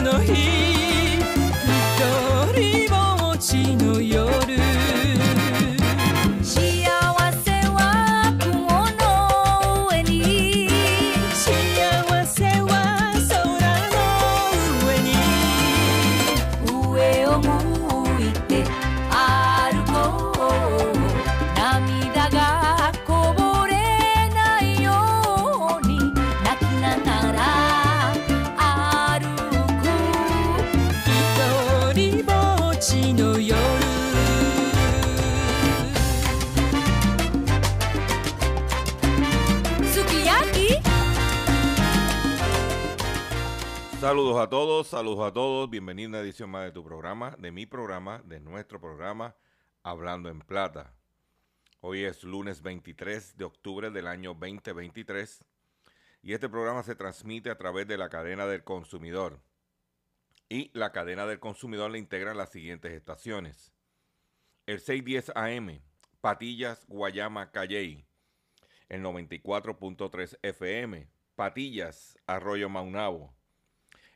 の日。Saludos a todos, saludos a todos. Bienvenido a una edición más de tu programa, de mi programa, de nuestro programa, Hablando en Plata. Hoy es lunes 23 de octubre del año 2023 y este programa se transmite a través de la cadena del consumidor. Y la cadena del consumidor le integran las siguientes estaciones. El 610 AM, Patillas, Guayama, Calley. El 94.3 FM, Patillas, Arroyo Maunabo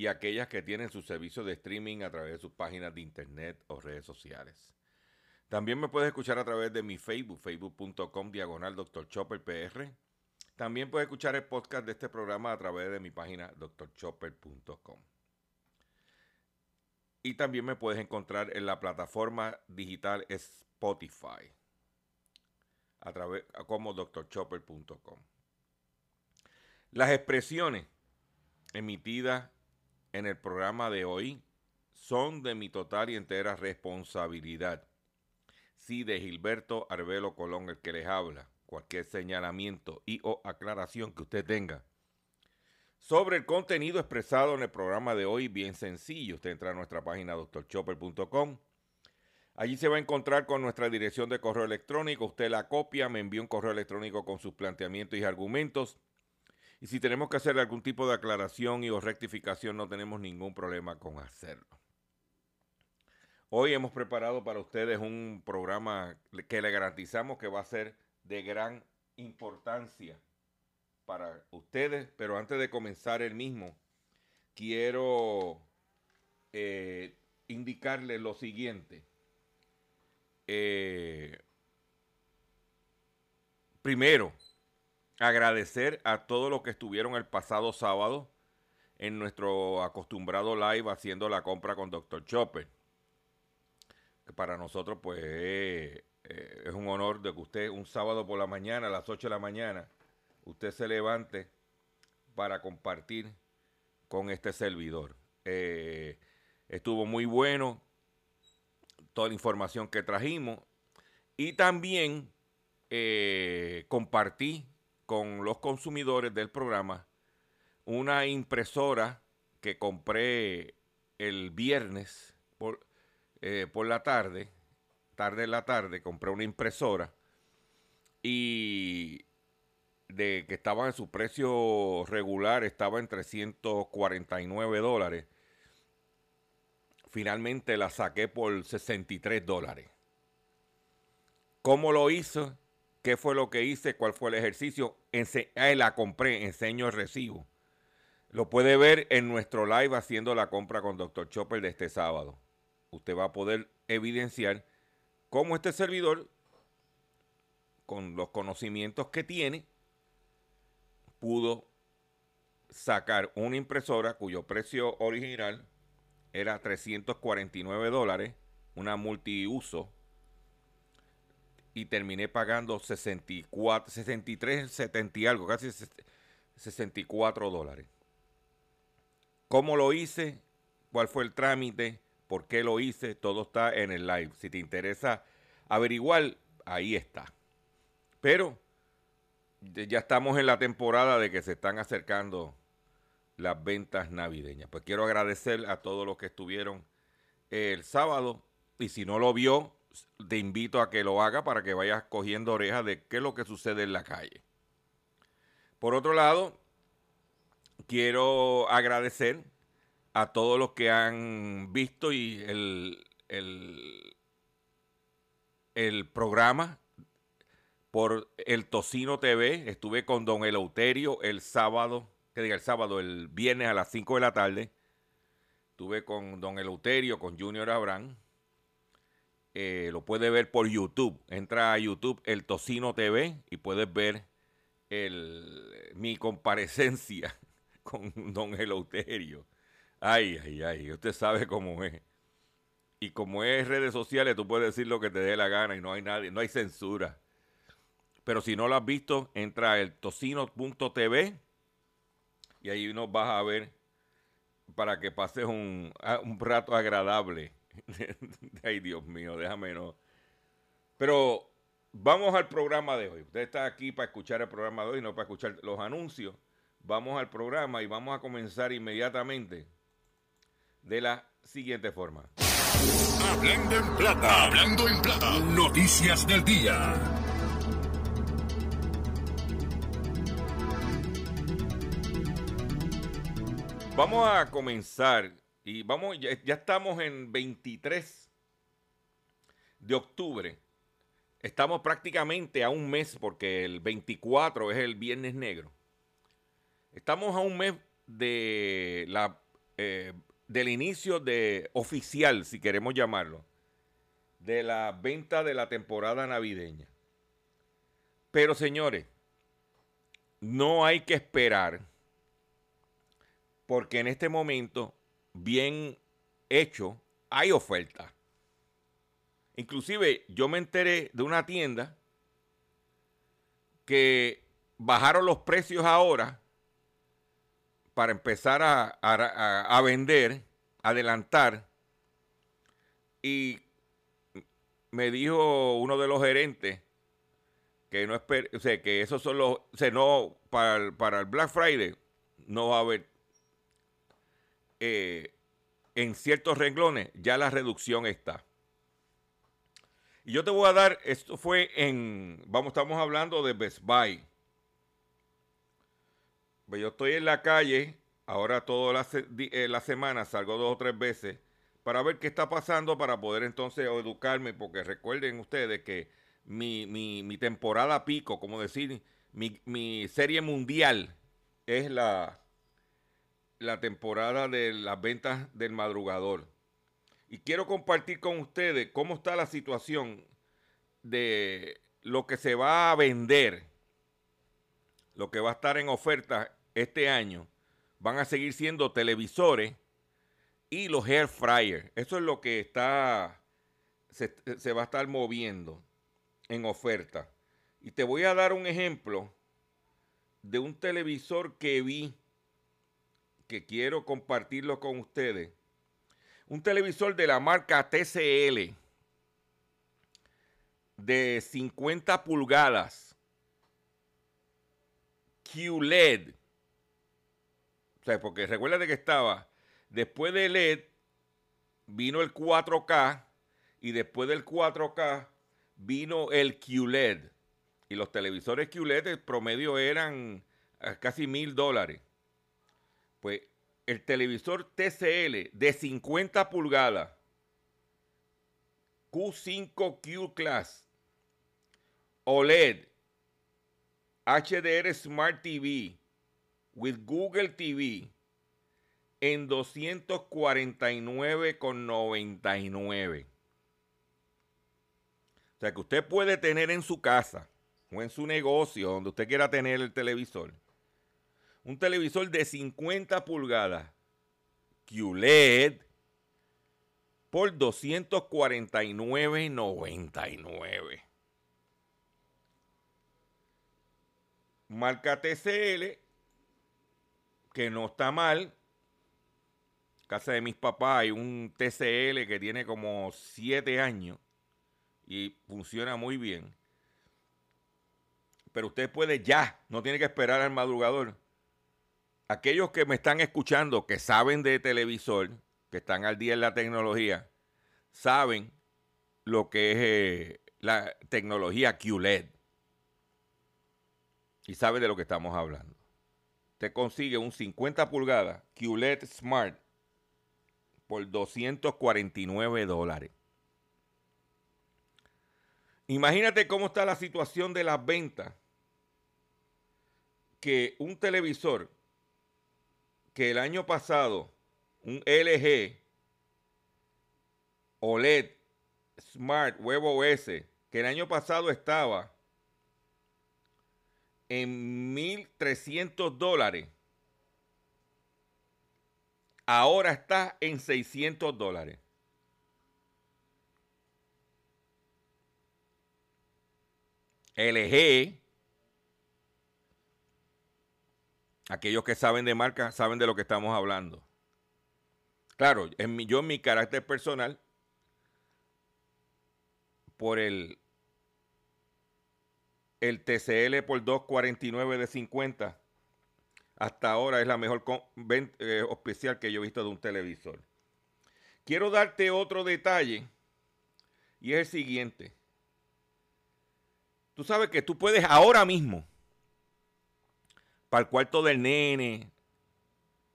y aquellas que tienen su servicio de streaming a través de sus páginas de internet o redes sociales. También me puedes escuchar a través de mi Facebook, facebook.com diagonal Dr. Chopper PR. También puedes escuchar el podcast de este programa a través de mi página drchopper.com. Y también me puedes encontrar en la plataforma digital Spotify, a través como drchopper.com. Las expresiones emitidas en el programa de hoy son de mi total y entera responsabilidad. Si de Gilberto Arbelo Colón el que les habla, cualquier señalamiento y o aclaración que usted tenga sobre el contenido expresado en el programa de hoy, bien sencillo. Usted entra a nuestra página doctorchopper.com. Allí se va a encontrar con nuestra dirección de correo electrónico. Usted la copia, me envía un correo electrónico con sus planteamientos y argumentos y si tenemos que hacer algún tipo de aclaración y o rectificación, no tenemos ningún problema con hacerlo. Hoy hemos preparado para ustedes un programa que le garantizamos que va a ser de gran importancia para ustedes, pero antes de comenzar el mismo, quiero eh, indicarles lo siguiente. Eh, primero, agradecer a todos los que estuvieron el pasado sábado en nuestro acostumbrado live haciendo la compra con Dr. Chopper. que para nosotros pues eh, eh, es un honor de que usted un sábado por la mañana, a las 8 de la mañana, usted se levante para compartir con este servidor. Eh, estuvo muy bueno toda la información que trajimos y también compartí con los consumidores del programa una impresora que compré el viernes por, eh, por la tarde, tarde en la tarde, compré una impresora y de que estaba en su precio regular, estaba en 349 dólares. Finalmente la saqué por 63 dólares. ¿Cómo lo hizo? ¿Qué fue lo que hice? ¿Cuál fue el ejercicio? Ense la compré, enseño el recibo. Lo puede ver en nuestro live haciendo la compra con Dr. Chopper de este sábado. Usted va a poder evidenciar cómo este servidor, con los conocimientos que tiene, pudo sacar una impresora cuyo precio original era 349 dólares, una multiuso, y terminé pagando 64, 63, 70 y algo, casi 64 dólares. ¿Cómo lo hice? ¿Cuál fue el trámite? ¿Por qué lo hice? Todo está en el live. Si te interesa averiguar, ahí está. Pero ya estamos en la temporada de que se están acercando las ventas navideñas. Pues quiero agradecer a todos los que estuvieron el sábado. Y si no lo vio, te invito a que lo haga para que vayas cogiendo orejas de qué es lo que sucede en la calle. Por otro lado, quiero agradecer a todos los que han visto y el, el, programa por el Tocino TV. Estuve con Don Eleuterio el sábado, que diga el sábado, el viernes a las 5 de la tarde. Estuve con Don Eleuterio, con Junior Abraham. Eh, lo puede ver por YouTube. Entra a YouTube, el Tocino TV, y puedes ver el, mi comparecencia con don Eleuterio. Ay, ay, ay, usted sabe cómo es. Y como es redes sociales, tú puedes decir lo que te dé la gana y no hay nadie, no hay censura. Pero si no lo has visto, entra a tocino.tv y ahí nos vas a ver para que pases un, un rato agradable. Ay, Dios mío, déjame no. Pero vamos al programa de hoy. Usted está aquí para escuchar el programa de hoy, no para escuchar los anuncios vamos al programa y vamos a comenzar inmediatamente de la siguiente forma. Hablando en plata, hablando en plata, noticias del día. Vamos a comenzar y vamos, ya, ya estamos en 23 de octubre. Estamos prácticamente a un mes porque el 24 es el Viernes Negro. Estamos a un mes de la, eh, del inicio de oficial, si queremos llamarlo, de la venta de la temporada navideña. Pero señores, no hay que esperar porque en este momento, bien hecho, hay oferta. Inclusive yo me enteré de una tienda que bajaron los precios ahora para empezar a, vender, adelantar. Y me dijo uno de los gerentes que no o sea, que esos son los, o no, para el, para el Black Friday no va a haber, eh, en ciertos renglones ya la reducción está. Y yo te voy a dar, esto fue en, vamos, estamos hablando de Best Buy. Pues yo estoy en la calle, ahora toda la, eh, la semana salgo dos o tres veces para ver qué está pasando, para poder entonces educarme, porque recuerden ustedes que mi, mi, temporada pico, como decir, mi, mi, serie mundial es la, la temporada de las ventas del madrugador. Y quiero compartir con ustedes cómo está la situación de lo que se va a vender, lo que va a estar en oferta este año van a seguir siendo televisores y los air fryers. Eso es lo que está se, se va a estar moviendo en oferta. Y te voy a dar un ejemplo de un televisor que vi que quiero compartirlo con ustedes. Un televisor de la marca TCL de 50 pulgadas QLED. O sea, porque recuerda que estaba después de LED vino el 4K y después del 4K vino el QLED. Y los televisores QLED el promedio eran casi mil dólares. Pues el televisor TCL de 50 pulgadas, Q5Q Class, OLED, HDR Smart TV, with Google TV, en 249,99. O sea que usted puede tener en su casa o en su negocio, donde usted quiera tener el televisor, un televisor de 50 pulgadas QLED por 249.99. Marca TCL, que no está mal. Casa de mis papás hay un TCL que tiene como 7 años y funciona muy bien. Pero usted puede ya, no tiene que esperar al madrugador. Aquellos que me están escuchando, que saben de televisor, que están al día en la tecnología, saben lo que es eh, la tecnología QLED. Y saben de lo que estamos hablando. Usted consigue un 50 pulgadas QLED Smart por 249 dólares. Imagínate cómo está la situación de las ventas. Que un televisor que el año pasado, un LG OLED Smart Huevo OS, que el año pasado estaba en 1.300 dólares, ahora está en 600 dólares. LG. Aquellos que saben de marca saben de lo que estamos hablando. Claro, yo en mi carácter personal, por el, el TCL por 2.49 de 50, hasta ahora es la mejor eh, especial que yo he visto de un televisor. Quiero darte otro detalle y es el siguiente. Tú sabes que tú puedes ahora mismo, para el cuarto del nene,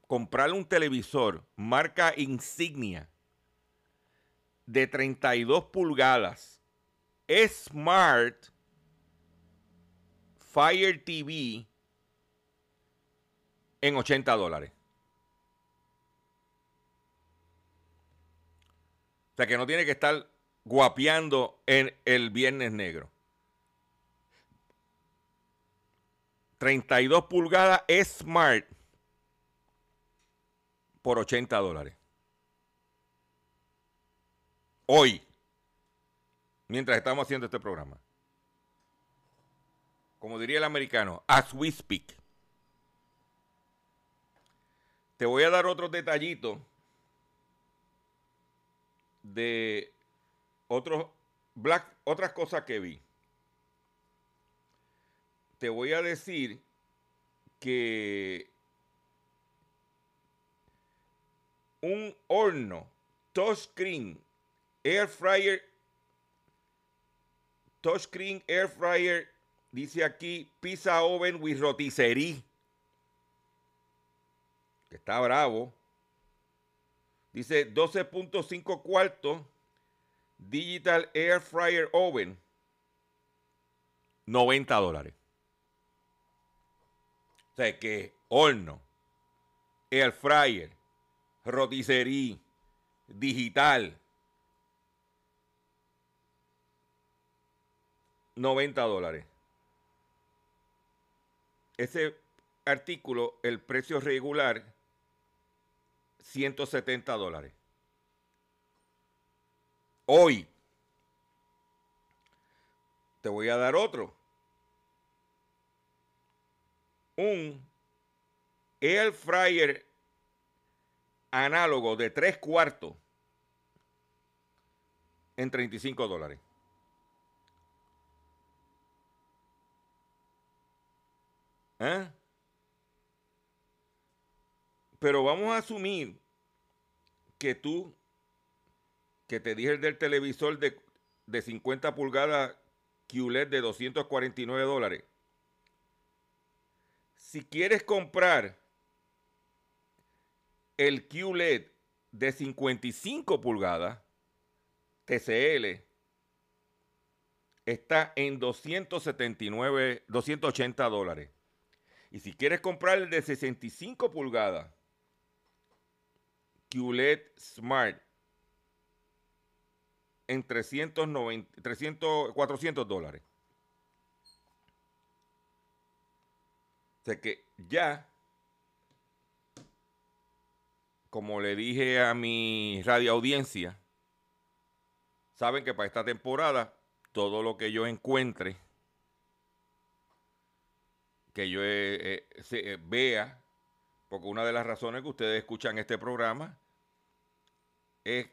comprarle un televisor marca insignia de 32 pulgadas, Smart Fire TV en 80 dólares. O sea que no tiene que estar guapeando en el viernes negro. 32 pulgadas Smart por 80 dólares. Hoy, mientras estamos haciendo este programa. Como diría el americano, as we speak. Te voy a dar otro detallito de otros black, otras cosas que vi te voy a decir que un horno touchscreen air fryer touchscreen air fryer dice aquí pizza oven with rotisserie. Que está bravo. Dice 12.5 cuartos digital air fryer oven 90 dólares o sea, que horno, air fryer, roticería, digital, 90 dólares. Ese artículo, el precio regular, 170 dólares. Hoy, te voy a dar otro. Un air fryer análogo de tres cuartos en 35 dólares. ¿Eh? Pero vamos a asumir que tú, que te dije del televisor de, de 50 pulgadas QLED de 249 dólares. Si quieres comprar el QLED de 55 pulgadas, TCL, está en 279, 280 dólares. Y si quieres comprar el de 65 pulgadas, QLED Smart, en 390, 300, 400 dólares. O sea que ya, como le dije a mi radio audiencia, saben que para esta temporada todo lo que yo encuentre, que yo eh, eh, eh, vea, porque una de las razones que ustedes escuchan este programa es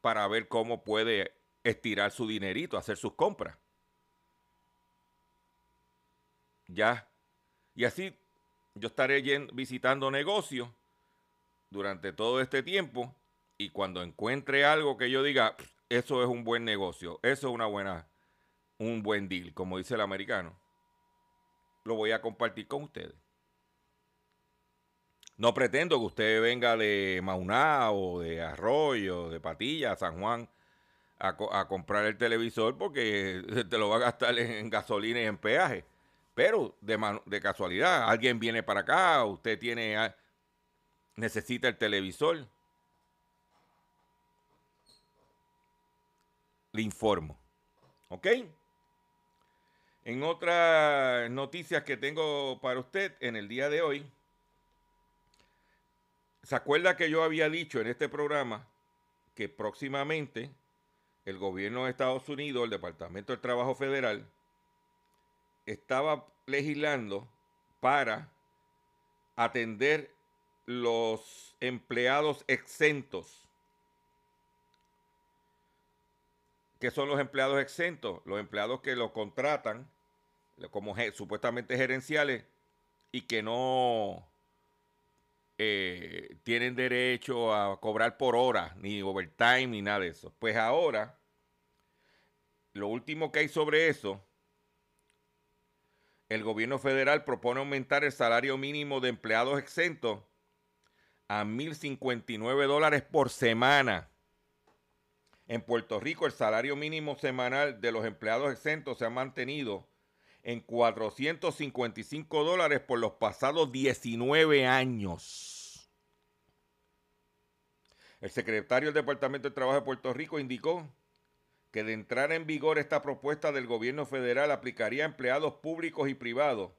para ver cómo puede estirar su dinerito, hacer sus compras. Ya. Y así yo estaré visitando negocios durante todo este tiempo y cuando encuentre algo que yo diga, eso es un buen negocio, eso es una buena, un buen deal, como dice el americano, lo voy a compartir con ustedes. No pretendo que usted venga de Mauná o de Arroyo, de Patilla, San Juan, a, comprar el televisor porque te lo va a gastar en, gasolina y en peaje. Pero de, casualidad, alguien viene para acá, usted tiene, necesita el televisor. Le informo. ¿Ok? En otras noticias que tengo para usted en el día de hoy, ¿se acuerda que yo había dicho en este programa que próximamente el gobierno de Estados Unidos, el Departamento del Trabajo Federal, estaba legislando para atender los empleados exentos. ¿Qué son los empleados exentos? Los empleados que los contratan como supuestamente gerenciales y que no eh, tienen derecho a cobrar por hora, ni overtime, ni nada de eso. Pues ahora, lo último que hay sobre eso, el gobierno federal propone aumentar el salario mínimo de empleados exentos a 1.059 dólares por semana. En Puerto Rico el salario mínimo semanal de los empleados exentos se ha mantenido en 455 dólares por los pasados 19 años. El secretario del Departamento de Trabajo de Puerto Rico indicó que de entrar en vigor esta propuesta del gobierno federal aplicaría a empleados públicos y privados.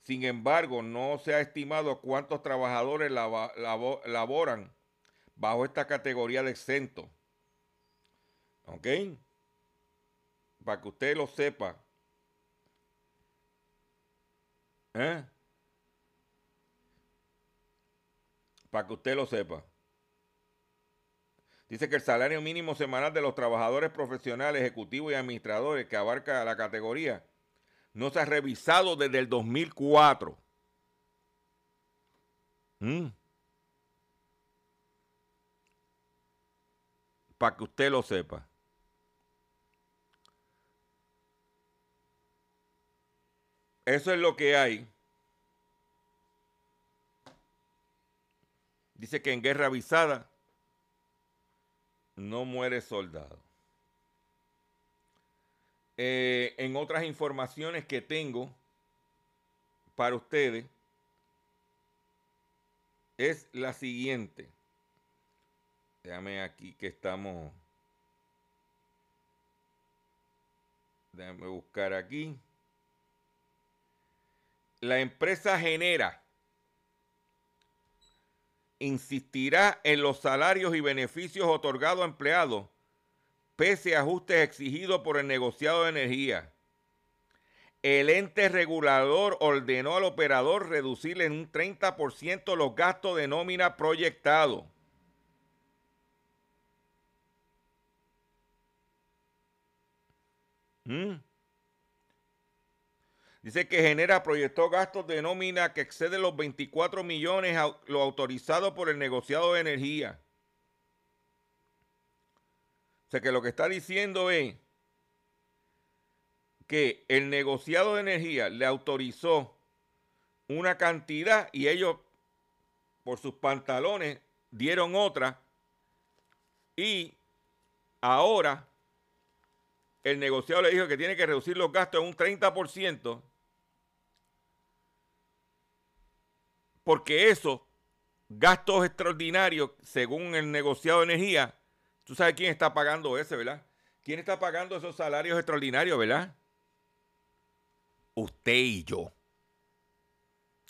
Sin embargo, no se ha estimado cuántos trabajadores laboran bajo esta categoría de exento. ¿Ok? Para que usted lo sepa, ¿Eh? Para que usted lo sepa. Dice que el salario mínimo semanal de los trabajadores profesionales, ejecutivos y administradores que abarca la categoría no se ha revisado desde el 2004. Mm. Para que usted lo sepa. Eso es lo que hay. Dice que en guerra avisada no muere soldado. Eh, en otras informaciones que tengo para ustedes es la siguiente. Déjame aquí que estamos. Déjame buscar aquí la empresa genera insistirá en los salarios y beneficios otorgados a empleados pese a ajustes exigidos por el negociado de energía. el ente regulador ordenó al operador reducir en un 30% los gastos de nómina proyectados. ¿Mm? Dice que genera, proyectó gastos de nómina que exceden los 24 millones, lo autorizado por el negociado de energía. O sea que lo que está diciendo es que el negociado de energía le autorizó una cantidad y ellos por sus pantalones dieron otra y ahora el negociado le dijo que tiene que reducir los gastos en un 30% porque esos gastos extraordinarios, según el negociado de energía, tú sabes quién está pagando ese, ¿verdad? ¿Quién está pagando esos salarios extraordinarios, verdad? Usted y yo.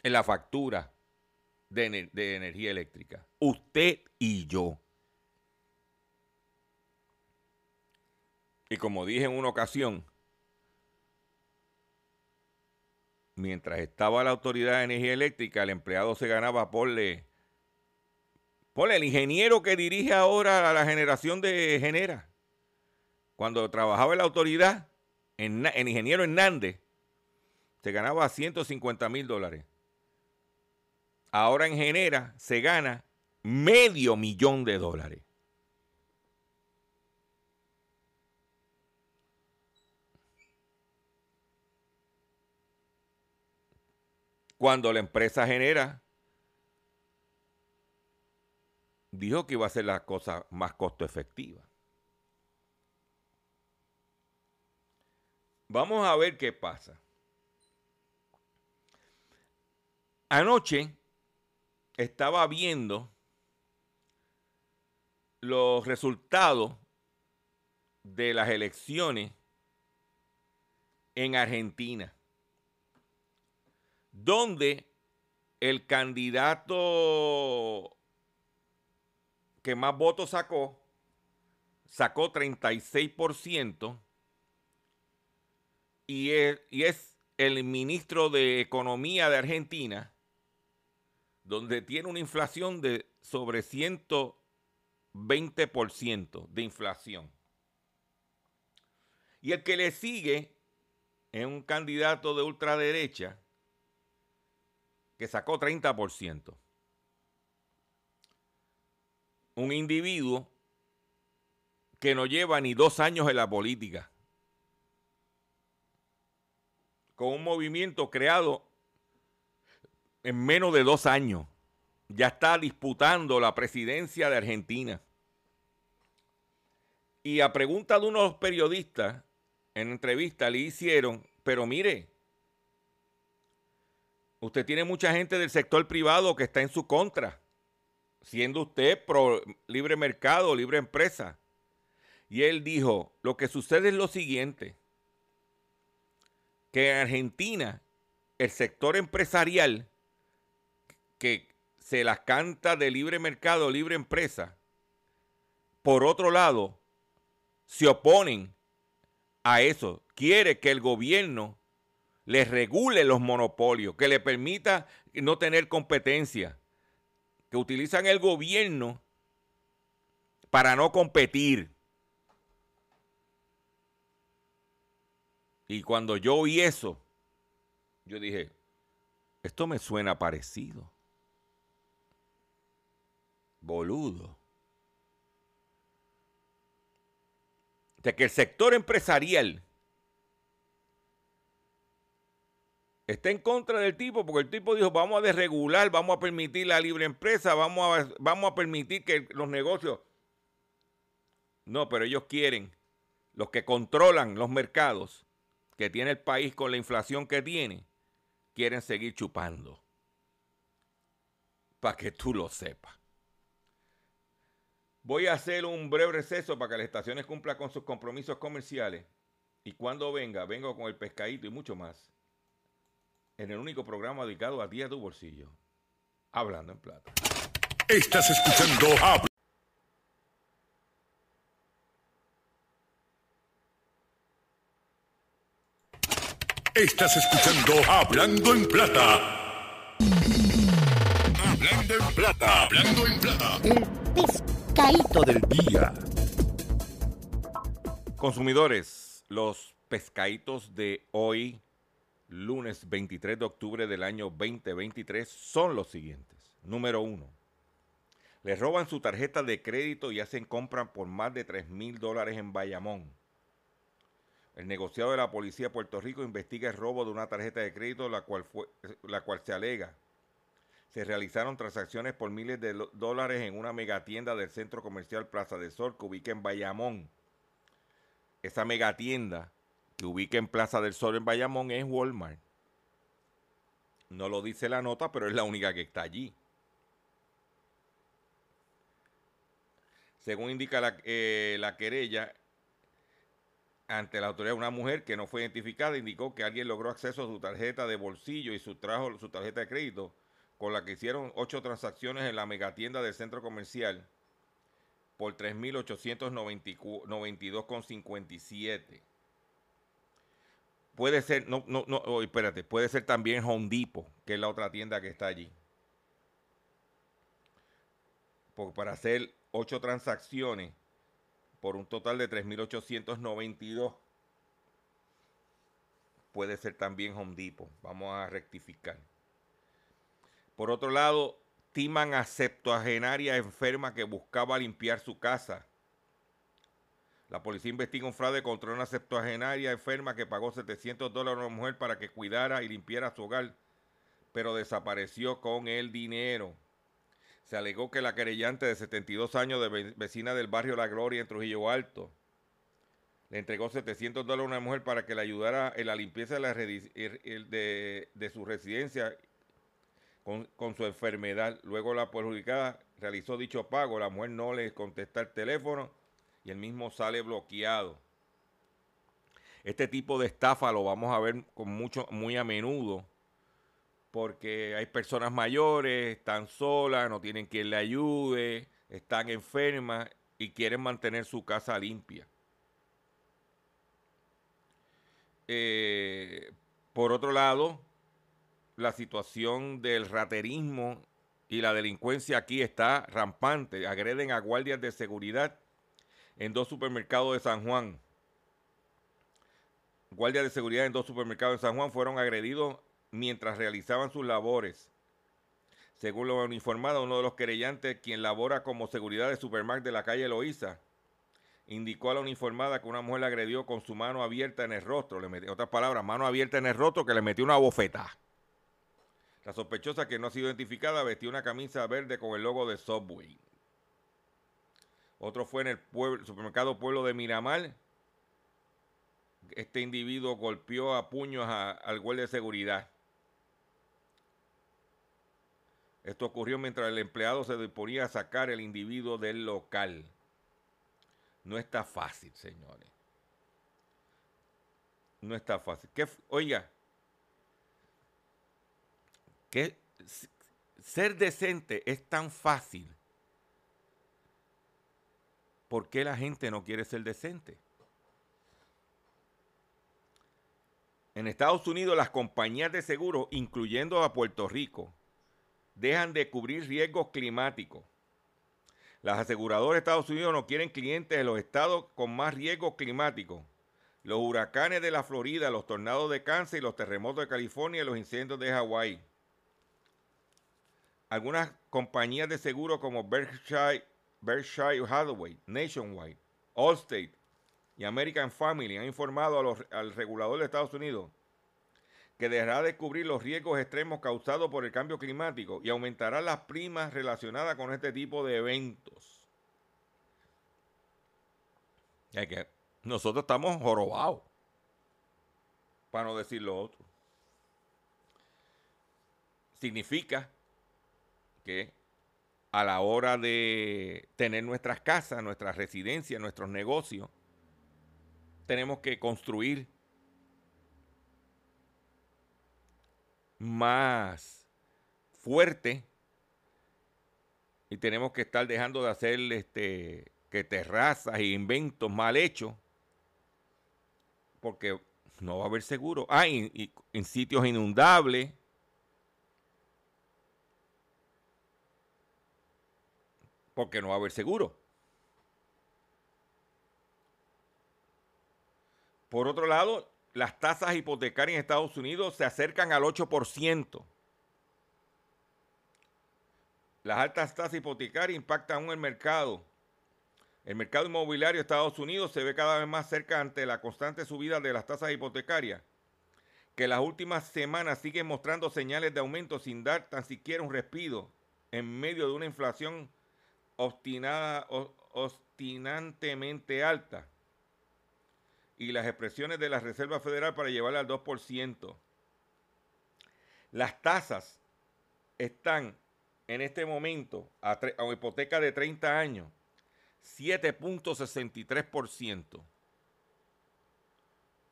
En la factura de, de energía eléctrica. Usted y yo. Y como dije en una ocasión, mientras estaba la Autoridad de Energía Eléctrica, el empleado se ganaba por le, el ingeniero que dirige ahora la generación de Genera. Cuando trabajaba en la autoridad, en, en ingeniero Hernández, se ganaba 150 mil dólares. Ahora en Genera se gana medio millón de dólares. Cuando la empresa genera dijo que iba a ser la cosa más costo efectiva. Vamos a ver qué pasa. Anoche estaba viendo los resultados de las elecciones en Argentina donde el candidato que más votos sacó, sacó 36%, y es, y es el ministro de Economía de Argentina, donde tiene una inflación de sobre 120% de inflación. Y el que le sigue es un candidato de ultraderecha, que sacó 30%. Un individuo que no lleva ni dos años en la política, con un movimiento creado en menos de dos años, ya está disputando la presidencia de Argentina. Y a pregunta de unos periodistas, en entrevista le hicieron, pero mire, Usted tiene mucha gente del sector privado que está en su contra, siendo usted pro libre mercado, libre empresa. Y él dijo, lo que sucede es lo siguiente, que en Argentina el sector empresarial que se las canta de libre mercado, libre empresa, por otro lado, se oponen a eso. Quiere que el gobierno le regule los monopolios, que le permita no tener competencia, que utilizan el gobierno para no competir. Y cuando yo oí eso, yo dije, esto me suena parecido. Boludo. De que el sector empresarial está en contra del tipo porque el tipo dijo vamos a desregular, vamos a permitir la libre empresa, vamos a, vamos a permitir que los negocios... No, pero ellos quieren, los que controlan los mercados que tiene el país con la inflación que tiene, quieren seguir chupando. Para que tú lo sepas. Voy a hacer un breve receso para que las estaciones cumplan con sus compromisos comerciales. Y cuando venga, vengo con el pescadito y mucho más en el único programa dedicado a ti a tu bolsillo. Hablando en plata. Estás escuchando Habla. Estás escuchando Hablando en Plata. Hablando en Plata. Hablando en Plata. El pescadito del día. Consumidores, los pescaditos de hoy, lunes 23 de octubre del año 2023, son los siguientes. Número uno, les roban su tarjeta de crédito y hacen compras por más de 3 mil dólares en Bayamón. El negociado de la Policía de Puerto Rico investiga el robo de una tarjeta de crédito, la cual, fue, la cual se alega. Se realizaron transacciones por miles de dólares en una megatienda del centro comercial Plaza del Sol que ubica en Bayamón esa megatienda que ubica en Plaza del Sol en Bayamón es Walmart. No lo dice la nota, pero es la única que está allí. Según indica la, eh, la querella, ante la autoridad, una mujer que no fue identificada indicó que alguien logró acceso a su tarjeta de bolsillo y sustrajo su tarjeta de crédito, con la que hicieron ocho transacciones en la megatienda del centro comercial por 3.892,57. Puede ser, no, no, no, oh, espérate, puede ser también Home Depot, que es la otra tienda que está allí. Porque para hacer ocho transacciones por un total de 3.892, puede ser también Home Depot. Vamos a rectificar. Por otro lado, timan a septuagenaria enferma que buscaba limpiar su casa. La policía investiga un fraude contra una septuagenaria enferma que pagó 700 dólares a una mujer para que cuidara y limpiara su hogar, pero desapareció con el dinero. Se alegó que la querellante de 72 años, de vecina del barrio La Gloria en Trujillo Alto, le entregó 700 dólares a una mujer para que le ayudara en la limpieza de, de su residencia con, su enfermedad. Luego la perjudicada realizó dicho pago, la mujer no le contesta el teléfono y el mismo sale bloqueado. Este tipo de estafa lo vamos a ver con mucho, muy a menudo, porque hay personas mayores, están solas, no tienen quien le ayude, están enfermas y quieren mantener su casa limpia. Eh, por otro lado, la situación del raterismo y la delincuencia aquí está rampante. Agreden a guardias de seguridad en dos supermercados de San Juan. Guardias de seguridad en dos supermercados de San Juan fueron agredidos mientras realizaban sus labores. Según lo han informado, uno de los querellantes, quien labora como seguridad de supermercado de la calle Loíza, indicó a la uniformada que una mujer le agredió con su mano abierta en el rostro. Le metió, otras palabras, mano abierta en el rostro que le metió una bofetada. La sospechosa que no ha sido identificada vestía una camisa verde con el logo de Subway. Otro fue en el supermercado Pueblo de Miramar. Este individuo golpeó a puños al guardia de seguridad. Esto ocurrió mientras el empleado se disponía a sacar el individuo del local. No está fácil, señores. No está fácil. ¿Qué, oiga, que ser decente es tan fácil. ¿Por qué la gente no quiere ser decente? En Estados Unidos las compañías de seguros, incluyendo a Puerto Rico, dejan de cubrir riesgos climáticos. Las aseguradoras de Estados Unidos no quieren clientes de los estados con más riesgos climáticos. Los huracanes de la Florida, los tornados de Kansas y los terremotos de California y los incendios de Hawái. Algunas compañías de seguro como Berkshire, Berkshire Hathaway, Nationwide, Allstate y American Family han informado al regulador de Estados Unidos que dejará de cubrir los riesgos extremos causados por el cambio climático y aumentará las primas relacionadas con este tipo de eventos. Es que nosotros estamos jorobados, para no decir lo otro. Significa que a la hora de tener nuestras casas, nuestras residencias, nuestros negocios, tenemos que construir más fuerte y tenemos que estar dejando de hacer este que terrazas e inventos mal hechos porque no va a haber seguro. Ah, y, en sitios inundables. Porque no va a haber seguro. Por otro lado, las tasas hipotecarias en Estados Unidos se acercan al 8%. Las altas tasas hipotecarias impactan aún el mercado. El mercado inmobiliario de Estados Unidos se ve cada vez más cerca ante la constante subida de las tasas hipotecarias, que las últimas semanas siguen mostrando señales de aumento sin dar tan siquiera un respiro en medio de una inflación obstinada, obstinantemente alta y las expresiones de la Reserva Federal para llevarla al 2%. Las tasas están en este momento a, a hipoteca de 30 años 7.63%,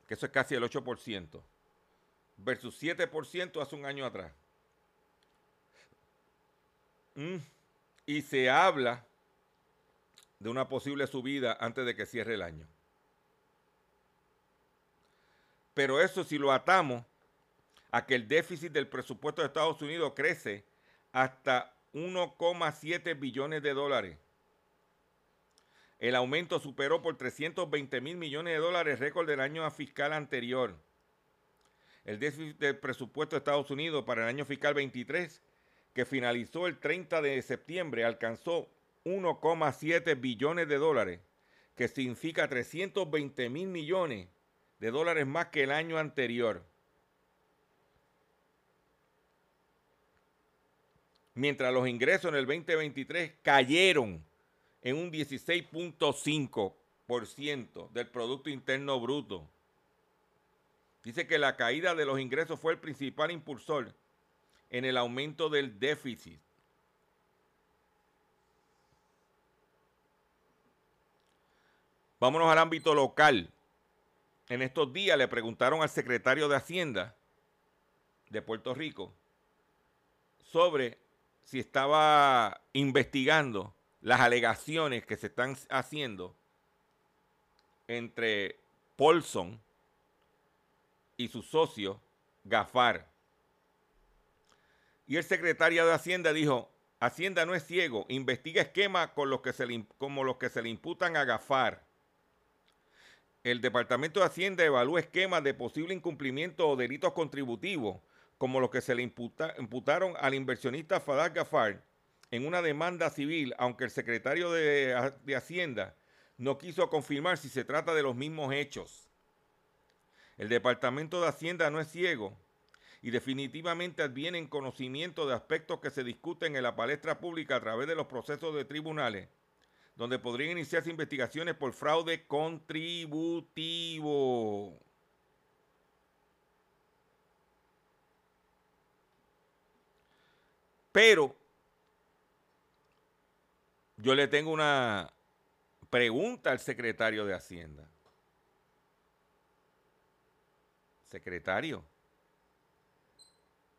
que eso es casi el 8%, versus 7% hace un año atrás. Mm, y se habla de una posible subida antes de que cierre el año. Pero eso si lo atamos a que el déficit del presupuesto de Estados Unidos crece hasta 1,7 billones de dólares el aumento superó por 320 mil millones de dólares récord del año fiscal anterior. El déficit del presupuesto de Estados Unidos para el año fiscal 23, que finalizó el 30 de septiembre, alcanzó 1,7 billones de dólares, que significa 320 mil millones de dólares más que el año anterior. Mientras los ingresos en el 2023 cayeron en un 16.5% del Producto Interno Bruto. Dice que la caída de los ingresos fue el principal impulsor en el aumento del déficit. Vámonos al ámbito local. En estos días le preguntaron al secretario de Hacienda de Puerto Rico sobre si estaba investigando las alegaciones que se están haciendo entre Paulson y su socio Gafar. Y el secretario de Hacienda dijo, Hacienda no es ciego, investiga esquemas con los que se le, como los que se le imputan a Gafar. El Departamento de Hacienda evalúa esquemas de posible incumplimiento o delitos contributivos, como los que se le imputaron al inversionista Fadad Gafar en una demanda civil, aunque el secretario de, Hacienda no quiso confirmar si se trata de los mismos hechos. El Departamento de Hacienda no es ciego y definitivamente adviene en conocimiento de aspectos que se discuten en la palestra pública a través de los procesos de tribunales, donde podrían iniciarse investigaciones por fraude contributivo. Pero yo le tengo una pregunta al secretario de Hacienda. Secretario,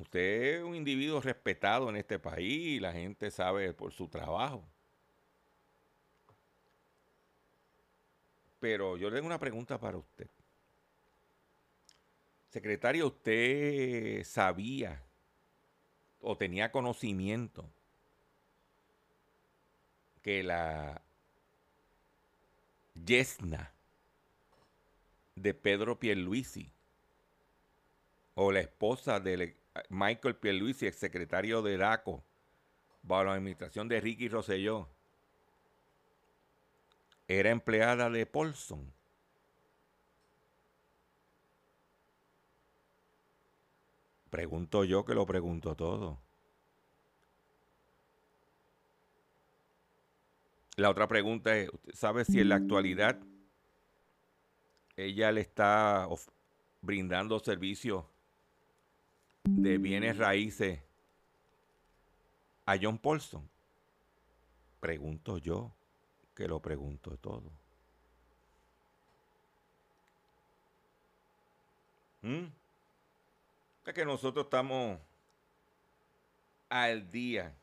usted es un individuo respetado en este país, la gente sabe por su trabajo. Pero yo le tengo una pregunta para usted. Secretario, ¿usted sabía o tenía conocimiento que la yesna de Pedro Pierluisi o la esposa de Michael Pierluisi, ex secretario de DACO, bajo la administración de Ricky Rosselló, era empleada de Paulson. Pregunto yo que lo pregunto todo. La otra pregunta es, ¿sabe si en la actualidad ella le está brindando servicios de bienes raíces a John Paulson? Pregunto yo, que lo pregunto todo. ¿Mm? Es que nosotros estamos al día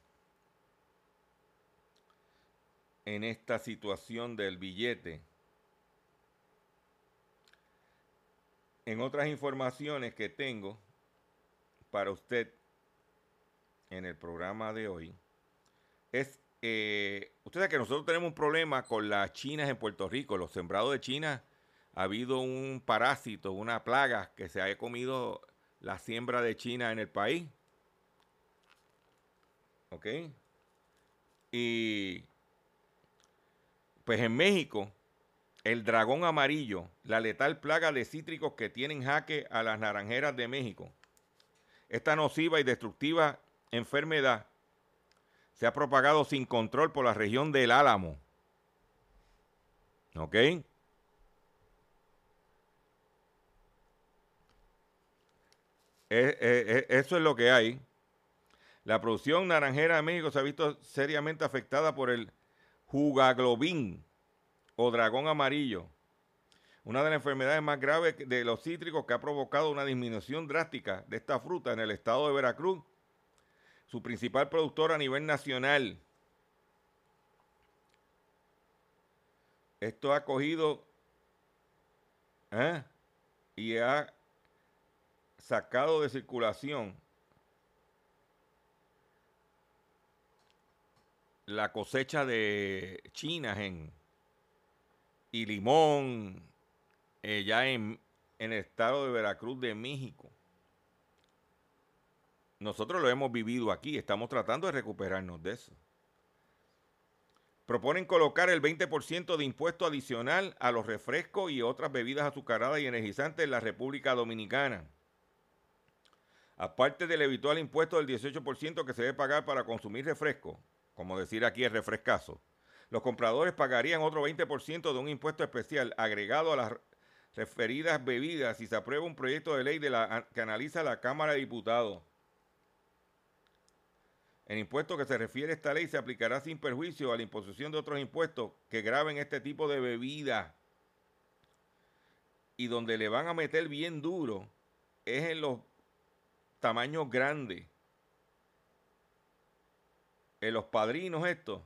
en esta situación del billete en otras informaciones que tengo para usted en el programa de hoy, es, eh, usted sabe que nosotros tenemos un problema con las chinas en Puerto Rico, los sembrados de China, ha habido un parásito, una plaga que se ha comido la siembra de China en el país. ¿Ok? Y pues en México, el dragón amarillo, la letal plaga de cítricos que tienen jaque a las naranjeras de México. Esta nociva y destructiva enfermedad se ha propagado sin control por la región del Álamo. ¿Ok? eso es lo que hay. La producción naranjera de México se ha visto seriamente afectada por el jugaglobin o dragón amarillo, una de las enfermedades más graves de los cítricos que ha provocado una disminución drástica de esta fruta en el estado de Veracruz, su principal productor a nivel nacional. Esto ha cogido ¿eh? y ha sacado de circulación la cosecha de chinas en, y limón eh, ya en, en el estado de Veracruz de México. Nosotros lo hemos vivido aquí, estamos tratando de recuperarnos de eso. Proponen colocar el 20% de impuesto adicional a los refrescos y otras bebidas azucaradas y energizantes en la República Dominicana. Aparte del habitual impuesto del 18% que se debe pagar para consumir refresco, como decir aquí el refrescazo, los compradores pagarían otro 20% de un impuesto especial agregado a las referidas bebidas si se aprueba un proyecto de ley que analiza la Cámara de Diputados. El impuesto que se refiere a esta ley se aplicará sin perjuicio a la imposición de otros impuestos que graben este tipo de bebida. Y donde le van a meter bien duro es en los tamaños grandes. En los padrinos estos.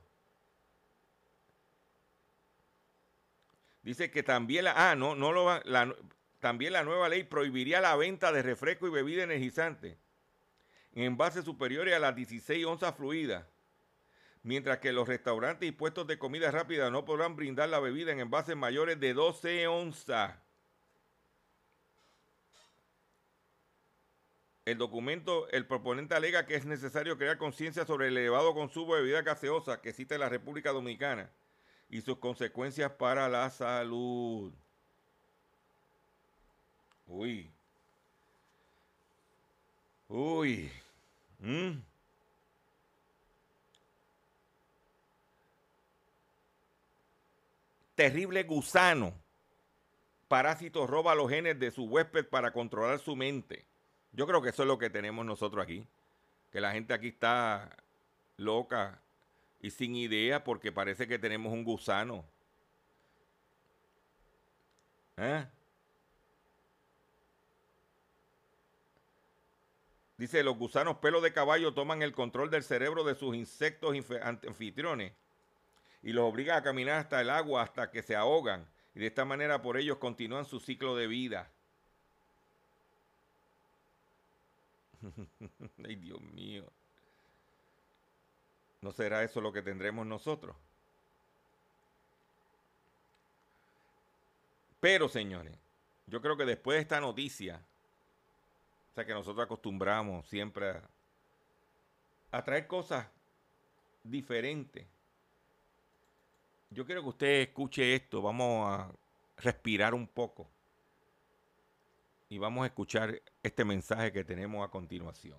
Dice que también la, ah, no, no lo la, también la nueva ley prohibiría la venta de refresco y bebida energizante en envases superiores a las 16 onzas fluidas, mientras que los restaurantes y puestos de comida rápida no podrán brindar la bebida en envases mayores de 12 onzas. El documento, el proponente alega que es necesario crear conciencia sobre el elevado consumo de bebida gaseosa que existe en la República Dominicana y sus consecuencias para la salud. Uy. Uy. Mm. Terrible gusano. Parásito roba los genes de su huésped para controlar su mente. Yo creo que eso es lo que tenemos nosotros aquí. Que la gente aquí está loca y sin idea porque parece que tenemos un gusano. ¿Eh? Dice, los gusanos pelo de caballo toman el control del cerebro de sus insectos anfitriones y los obligan a caminar hasta el agua hasta que se ahogan. Y de esta manera por ellos continúan su ciclo de vida. Ay, Dios mío. ¿No será eso lo que tendremos nosotros? Pero, señores, yo creo que después de esta noticia, o sea que nosotros acostumbramos siempre a, traer cosas diferentes. Yo quiero que usted escuche esto. Vamos a respirar un poco. Y vamos a escuchar este mensaje que tenemos a continuación.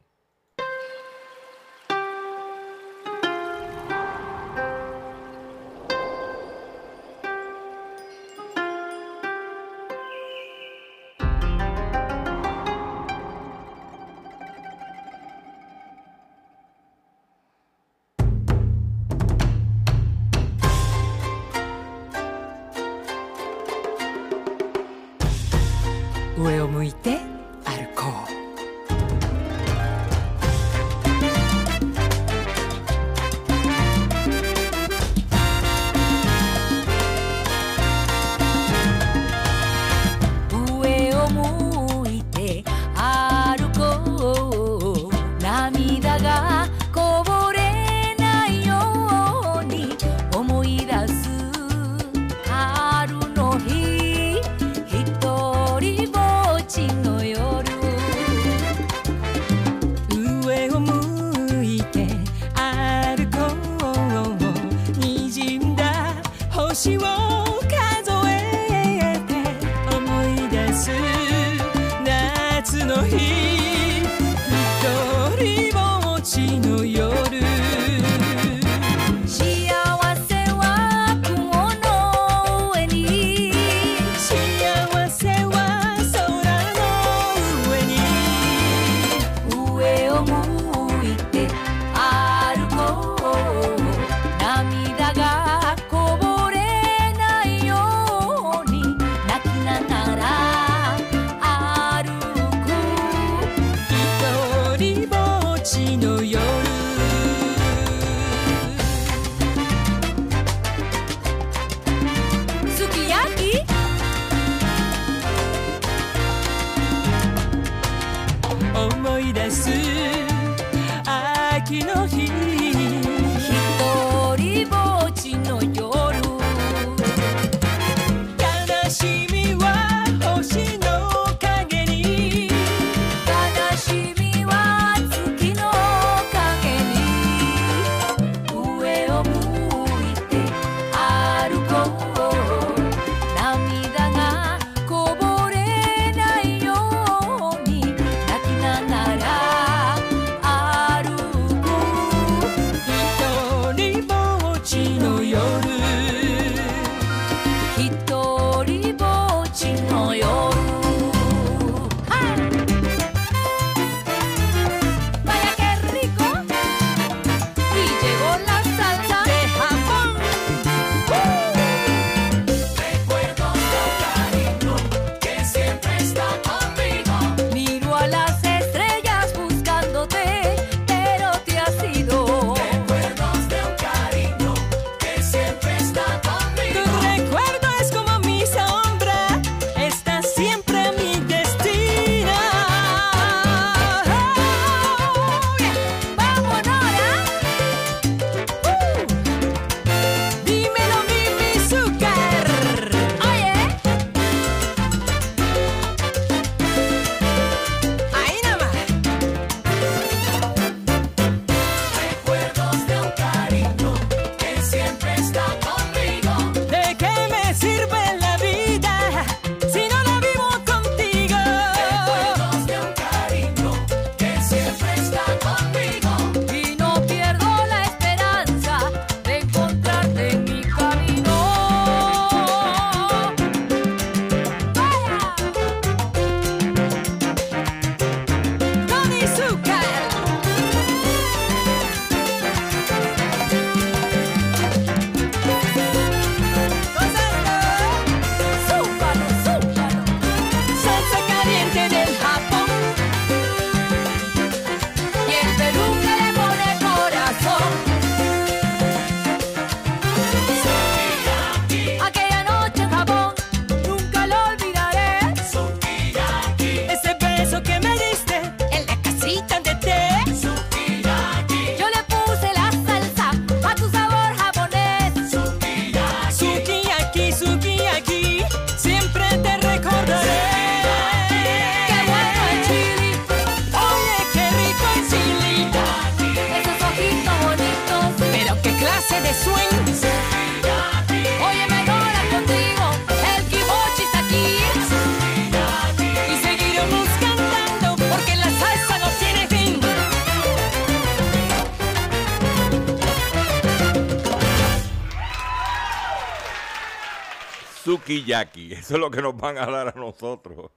Sukiyaki, eso es lo que nos van a dar a nosotros.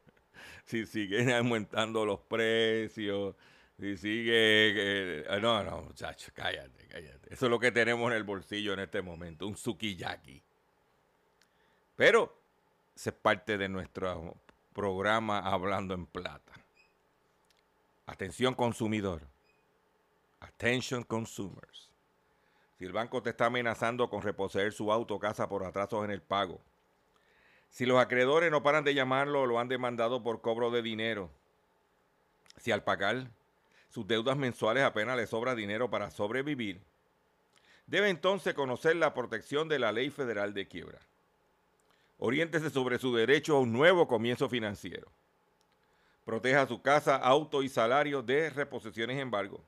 Si siguen aumentando los precios, si sigue... eh, no, no, muchachos, cállate, cállate. Eso es lo que tenemos en el bolsillo en este momento, un sukiyaki. Pero ese es parte de nuestro programa Hablando en Plata. Atención consumidor. Attention consumers. Si el banco te está amenazando con reposeer su auto o casa por atrasos en el pago. Si los acreedores no paran de llamarlo o lo han demandado por cobro de dinero. Si al pagar sus deudas mensuales apenas le sobra dinero para sobrevivir. Debe entonces conocer la protección de la ley federal de quiebra. Oriéntese sobre su derecho a un nuevo comienzo financiero. Proteja su casa, auto y salario de reposiciones embargo.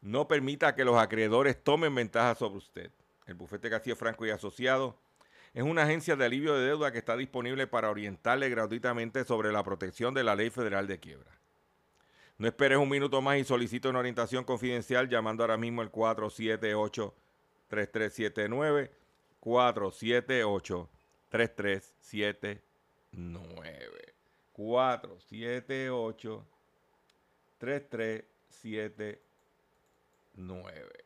No permita que los acreedores tomen ventaja sobre usted. El bufete García Franco y Asociados es una agencia de alivio de deuda que está disponible para orientarle gratuitamente sobre la protección de la ley federal de quiebra. No esperes un minuto más y solicita una orientación confidencial llamando ahora mismo al 478-3379. 478-3379. 478-3379.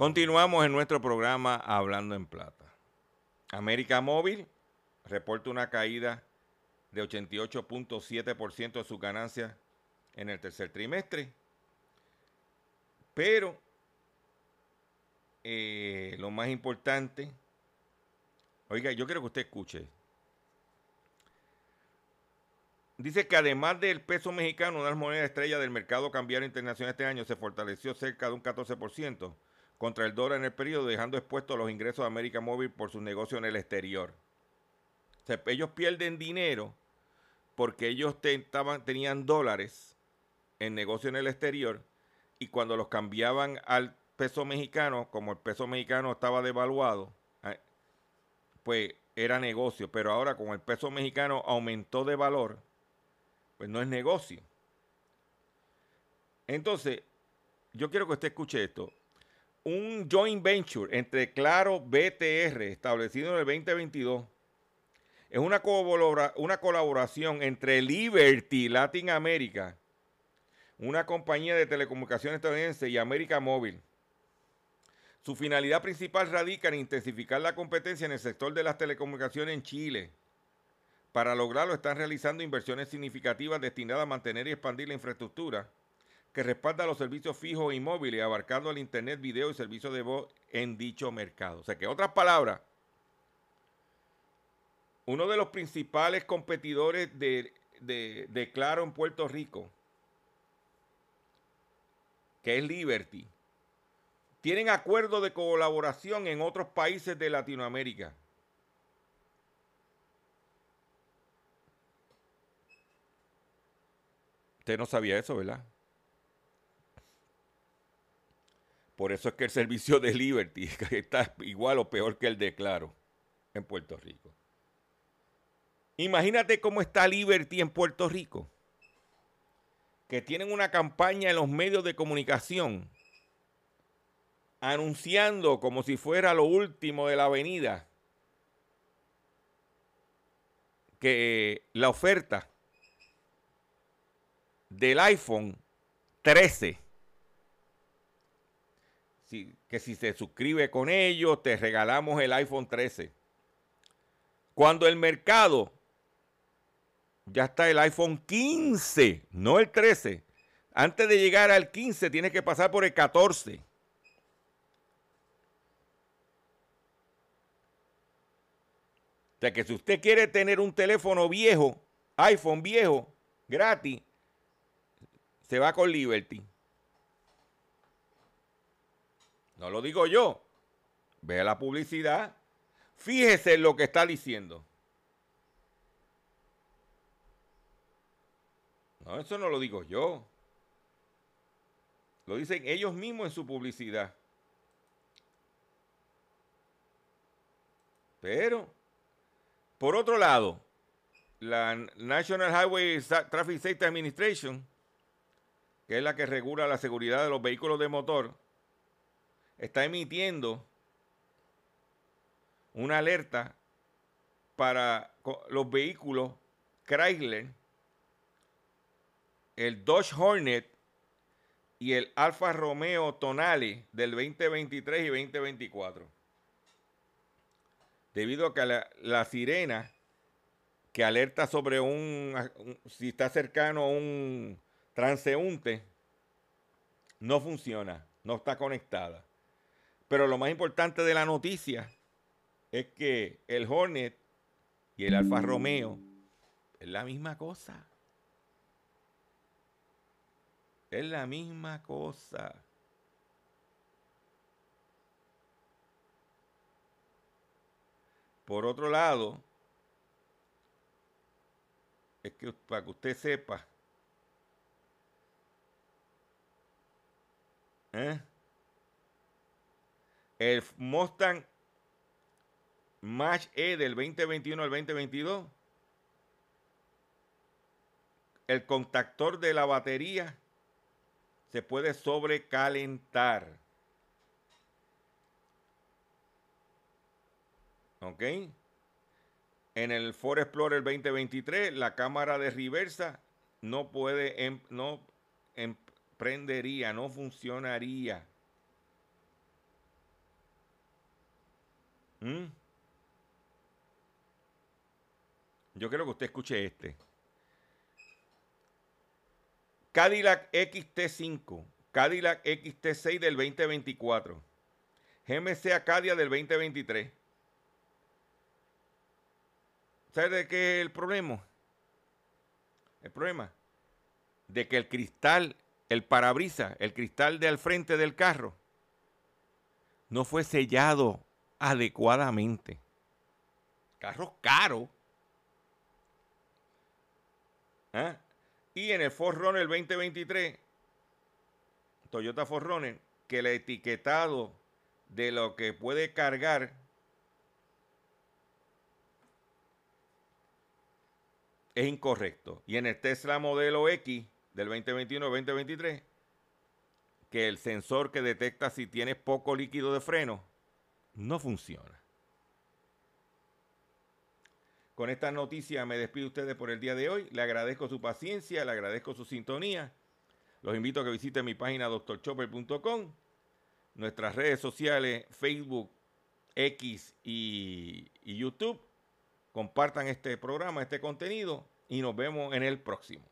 Continuamos en nuestro programa Hablando en Plata. América Móvil reporta una caída de 88.7% de sus ganancias en el tercer trimestre. Pero eh, lo más importante, oiga, yo quiero que usted escuche. Dice que además del peso mexicano, una monedas estrella del mercado cambiario internacional este año se fortaleció cerca de un 14% contra el dólar en el periodo, dejando expuestos los ingresos de América Móvil por sus negocios en el exterior. Ellos pierden dinero porque ellos tenían dólares en negocio en el exterior y cuando los cambiaban al peso mexicano, como el peso mexicano estaba devaluado, eh, pues era negocio. Pero ahora como el peso mexicano aumentó de valor, pues no es negocio. Entonces, yo quiero que usted escuche esto. Un joint venture entre Claro BTR, establecido en el 2022, es una, una colaboración entre Liberty Latin America, una compañía de telecomunicaciones estadounidense, y América Móvil. Su finalidad principal radica en intensificar la competencia en el sector de las telecomunicaciones en Chile. Para lograrlo están realizando inversiones significativas destinadas a mantener y expandir la infraestructura que respalda los servicios fijos y móviles, abarcando el Internet, video y servicios de voz en dicho mercado. O sea que, en otras palabras, uno de los principales competidores de, de- de Claro en Puerto Rico, que es Liberty, tienen acuerdos de colaboración en otros países de Latinoamérica. Usted no sabía eso, ¿verdad? Por eso es que el servicio de Liberty está igual o peor que el de Claro en Puerto Rico. Imagínate cómo está Liberty en Puerto Rico. Que tienen una campaña en los medios de comunicación anunciando como si fuera lo último de la avenida que la oferta del iPhone 13 si- que si se suscribe con ellos, te regalamos el iPhone 13. Cuando el mercado ya está el iPhone 15, no el 13. Antes de llegar al 15 tienes que pasar por el 14. O sea que si usted quiere tener un teléfono viejo, iPhone viejo, gratis, se va con Liberty. No lo digo yo. Vea la publicidad. Fíjese en lo que está diciendo. No, eso no lo digo yo. Lo dicen ellos mismos en su publicidad. Pero, por otro lado, la National Highway Traffic Safety Administration, que es la que regula la seguridad de los vehículos de motor, está emitiendo una alerta para los vehículos Chrysler, el Dodge Hornet y el Alfa Romeo Tonale del 2023 y 2024. Debido a que la, la sirena que alerta sobre un, un- si está cercano a un transeúnte no funciona, no está conectada. Pero lo más importante de la noticia es que el Hornet y el Alfa Romeo es la misma cosa. Es la misma cosa. Por otro lado, es que para que usted sepa, ¿eh? El Mustang Match E del 2021 al 2022. El contactor de la batería se puede sobrecalentar. ¿Ok? En el Ford Explorer 2023, la cámara de reversa no puede, em- no emprendería, no funcionaría. ¿Mm? Yo quiero que usted escuche este. Cadillac XT5, Cadillac XT6 del 2024, GMC Acadia del 2023. ¿Sabe de qué es el problema? El problema de que el cristal, el parabrisa, el cristal de al frente del carro, no fue sellado adecuadamente. Carro caro. ¿Ah? Y en el Forerunner 2023, Toyota Forerunner, que el etiquetado de lo que puede cargar es incorrecto. Y en el Tesla modelo X del 2021-2023, que el sensor que detecta si tienes poco líquido de freno no funciona. Con esta noticia me despido de ustedes por el día de hoy. Le agradezco su paciencia, le agradezco su sintonía. Los invito a que visiten mi página doctorchopper.com, nuestras redes sociales Facebook, X y, y YouTube. Compartan este programa, este contenido y nos vemos en el próximo.